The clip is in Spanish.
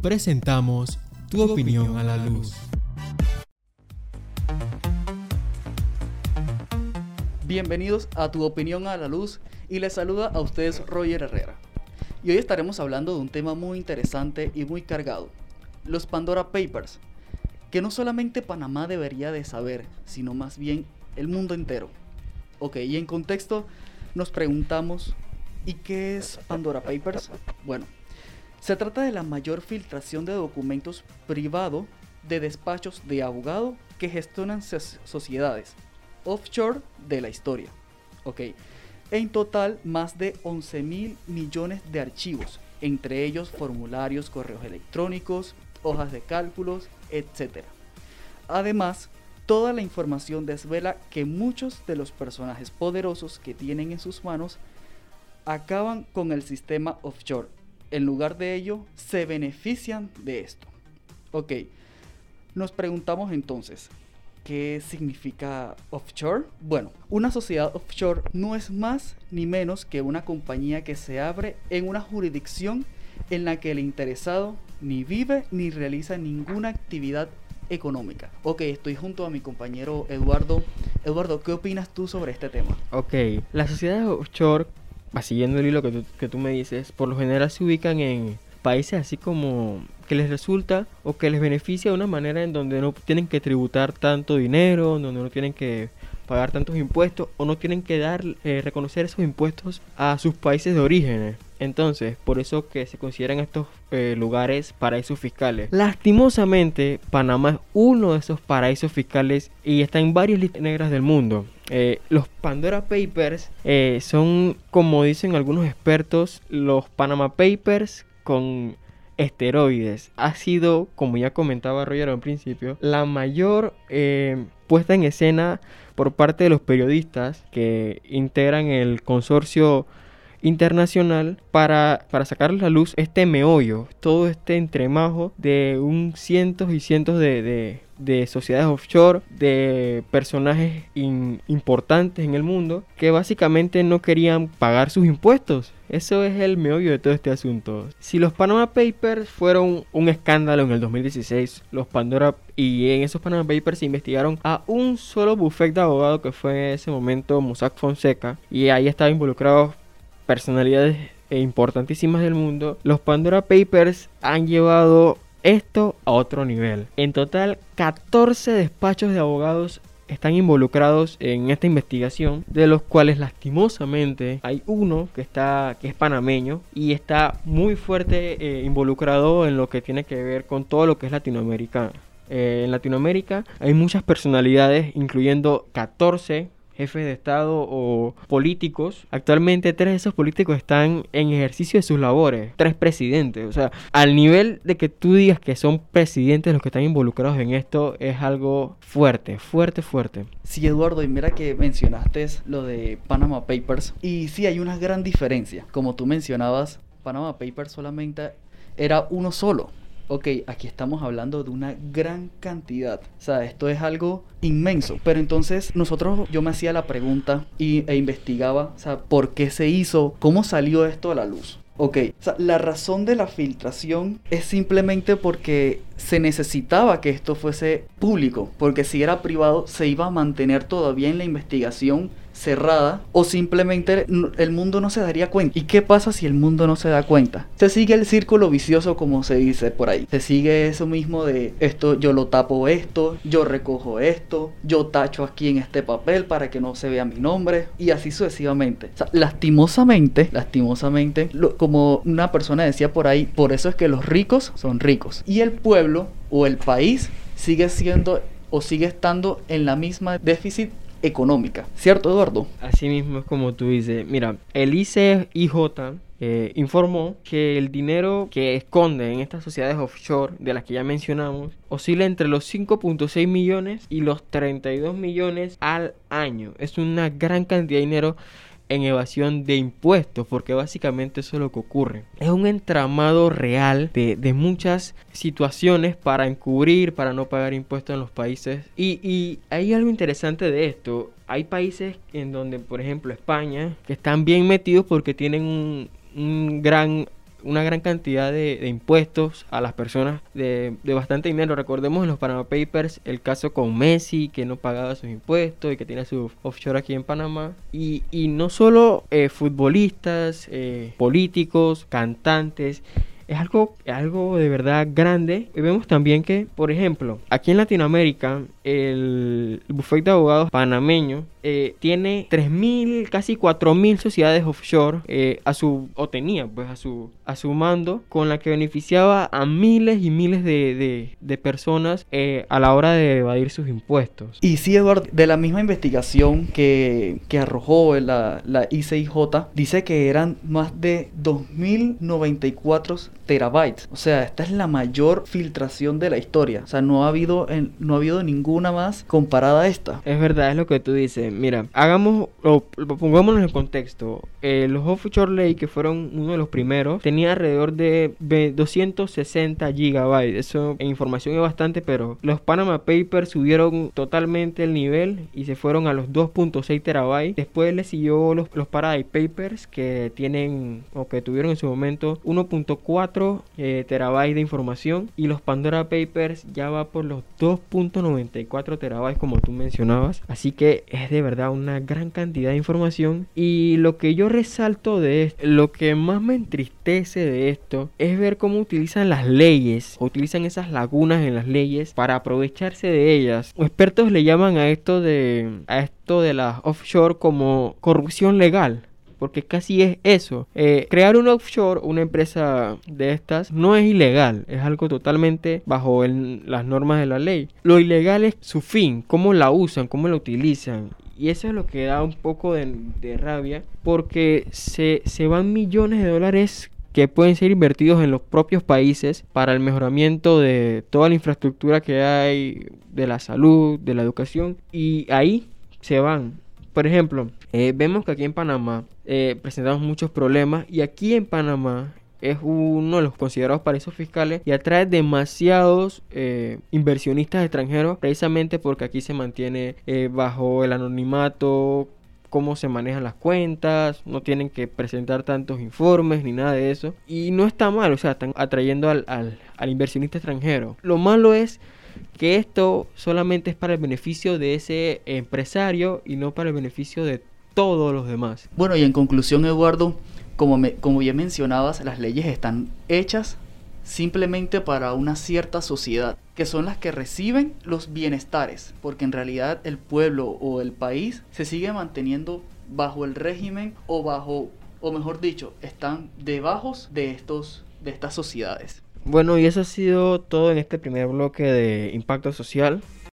presentamos Tu opinión a la luz. Bienvenidos a Tu opinión a la luz y les saluda a ustedes Roger Herrera. Y hoy estaremos hablando de un tema muy interesante y muy cargado, los Pandora Papers, que no solamente Panamá debería de saber, sino más bien el mundo entero. Ok, y en contexto nos preguntamos, ¿y qué es Pandora Papers? Bueno, se trata de la mayor filtración de documentos privados de despachos de abogado que gestionan sociedades offshore de la historia. En total más de 11 mil millones de archivos, entre ellos formularios, correos electrónicos, hojas de cálculos, etc. Además, toda la información desvela que muchos de los personajes poderosos que tienen en sus manos acaban con el sistema offshore. En lugar de ello, se benefician de esto. Ok, nos preguntamos entonces, ¿qué significa offshore? Bueno, una sociedad offshore no es más ni menos que una compañía que se abre en una jurisdicción en la que el interesado ni vive ni realiza ninguna actividad económica. Ok, estoy junto a mi compañero Eduardo. Eduardo, ¿qué opinas tú sobre este tema? Ok, las sociedades offshore, siguiendo el hilo que tú, que tú me dices, por lo general se ubican en países así como que les resulta o que les beneficia de una manera en donde no tienen que tributar tanto dinero, donde no tienen que pagar tantos impuestos o no tienen que dar eh, reconocer esos impuestos a sus países de origen. Entonces, por eso que se consideran estos eh, lugares paraísos fiscales. Lastimosamente, Panamá es uno de esos paraísos fiscales y está en varias listas negras del mundo. Eh, los Pandora Papers son, como dicen algunos expertos, los Panama Papers con esteroides. Ha sido, como ya comentaba Roger al principio, la mayor puesta en escena por parte de los periodistas que integran el consorcio internacional para, para sacar a la luz este meollo, todo este entremajo de un cientos y cientos de, de, sociedades offshore, de personajes importantes en el mundo que básicamente no querían pagar sus impuestos. Eso es el meollo de todo este asunto. Si los Panama Papers fueron un escándalo en el 2016, los Pandora y en esos Panama Papers se investigaron a un solo bufete de abogado que fue en ese momento Mossack Fonseca y ahí estaba involucrado personalidades importantísimas del mundo, los Pandora Papers han llevado esto a otro nivel. En total, 14 despachos de abogados están involucrados en esta investigación, de los cuales lastimosamente hay uno que está que es panameño y está muy fuerte eh, involucrado en lo que tiene que ver con todo lo que es latinoamericano. Eh, en Latinoamérica hay muchas personalidades, incluyendo 14 jefes de Estado o políticos. Actualmente tres de esos políticos están en ejercicio de sus labores. Tres presidentes. O sea, al nivel de que tú digas que son presidentes los que están involucrados en esto, es algo fuerte, fuerte, fuerte. Sí, Eduardo, y mira que mencionaste lo de Panama Papers. Y sí, hay una gran diferencia. Como tú mencionabas, Panama Papers solamente era uno solo ok, aquí estamos hablando de una gran cantidad. O sea, esto es algo inmenso. Pero entonces nosotros, yo me hacía la pregunta y, e investigaba, o sea, ¿por qué se hizo? ¿Cómo salió esto a la luz? Ok, o sea, la razón de la filtración es simplemente porque se necesitaba que esto fuese público, porque si era privado se iba a mantener todavía en la investigación cerrada o simplemente el mundo no se daría cuenta. ¿Y qué pasa si el mundo no se da cuenta? Se sigue el círculo vicioso como se dice por ahí. Se sigue eso mismo de esto, yo lo tapo esto, yo recojo esto, yo tacho aquí en este papel para que no se vea mi nombre y así sucesivamente. lastimosamente, lastimosamente, como una persona decía por ahí, por eso es que los ricos son ricos y el pueblo o el país sigue siendo o sigue estando en la misma déficit económica. ¿Cierto, Eduardo? Así mismo es como tú dices. Mira, el ICIJ eh, informó que el dinero que esconde en estas sociedades offshore, de las que ya mencionamos, oscila entre los 5.6 millones y los 32 millones al año. Es una gran cantidad de dinero en evasión de impuestos, porque básicamente eso es lo que ocurre. Es un entramado real de, muchas situaciones para encubrir, para no pagar impuestos en los países. Y, y hay algo interesante de esto. Hay países en donde, por ejemplo, España, que están bien metidos porque tienen un, un gran una gran cantidad de, impuestos a las personas de, bastante dinero. Recordemos en los Panama Papers el caso con Messi, que no pagaba sus impuestos y que tiene su offshore aquí en Panamá. Y, no solo eh, futbolistas, eh, políticos, cantantes, es algo, algo de verdad grande. Y vemos también que, por ejemplo, aquí en Latinoamérica, el bufete de abogados panameño eh, tiene 3.000, casi 4.000 sociedades offshore eh, a su, o tenía pues a su, a su mando, con la que beneficiaba a miles y miles de, de, personas eh, a la hora de evadir sus impuestos. Y sí, Eduardo, de la misma investigación que, que arrojó la, la ICIJ, dice que eran más de 2.094 terabytes. O sea, esta es la mayor filtración de la historia. O sea, no ha habido, no ha habido ninguna más comparada a esta. Es verdad, es lo que tú dices. Mira, hagamos, o pongámonos en contexto. Eh, los Offshore Lake, que fueron uno de los primeros, tenía alrededor de 260 gigabytes. Eso en información es bastante, pero los Panama Papers subieron totalmente el nivel y se fueron a los 2.6 terabytes. Después le siguió los, los Paradise Papers, que tienen, o que tuvieron en su momento 1.4 eh, terabytes de información. Y los Pandora Papers ya va por los 2.94 terabytes, como tú mencionabas. Así que es de de verdad una gran cantidad de información y lo que yo resalto de esto, lo que más me entristece de esto es ver cómo utilizan las leyes, utilizan esas lagunas en las leyes para aprovecharse de ellas. Expertos le llaman a esto de a esto de las offshore como corrupción legal porque casi es eso. Eh, crear un offshore, una empresa de estas, no es ilegal, es algo totalmente bajo las normas de la ley. Lo ilegal es su fin, cómo la usan, cómo la utilizan. Y eso es lo que da un poco de, rabia porque se, se van millones de dólares que pueden ser invertidos en los propios países para el mejoramiento de toda la infraestructura que hay de la salud, de la educación y ahí se van. Por ejemplo, eh, vemos que aquí en Panamá eh, presentamos muchos problemas y aquí en Panamá es uno de los considerados paraísos fiscales y atrae demasiados eh, inversionistas extranjeros precisamente porque aquí se mantiene eh, bajo el anonimato cómo se manejan las cuentas, no tienen que presentar tantos informes ni nada de eso. Y no está mal, o sea, están atrayendo al, al inversionista extranjero. Lo malo es que esto solamente es para el beneficio de ese empresario y no para el beneficio de todos los demás. Bueno, y en conclusión, Eduardo, como, me, como ya mencionabas, las leyes están hechas simplemente para una cierta sociedad, que son las que reciben los bienestares, porque en realidad el pueblo o el país se sigue manteniendo bajo el régimen o bajo, o mejor dicho, están debajo de, estos, de estas sociedades. Bueno, y eso ha sido todo en este primer bloque de impacto social.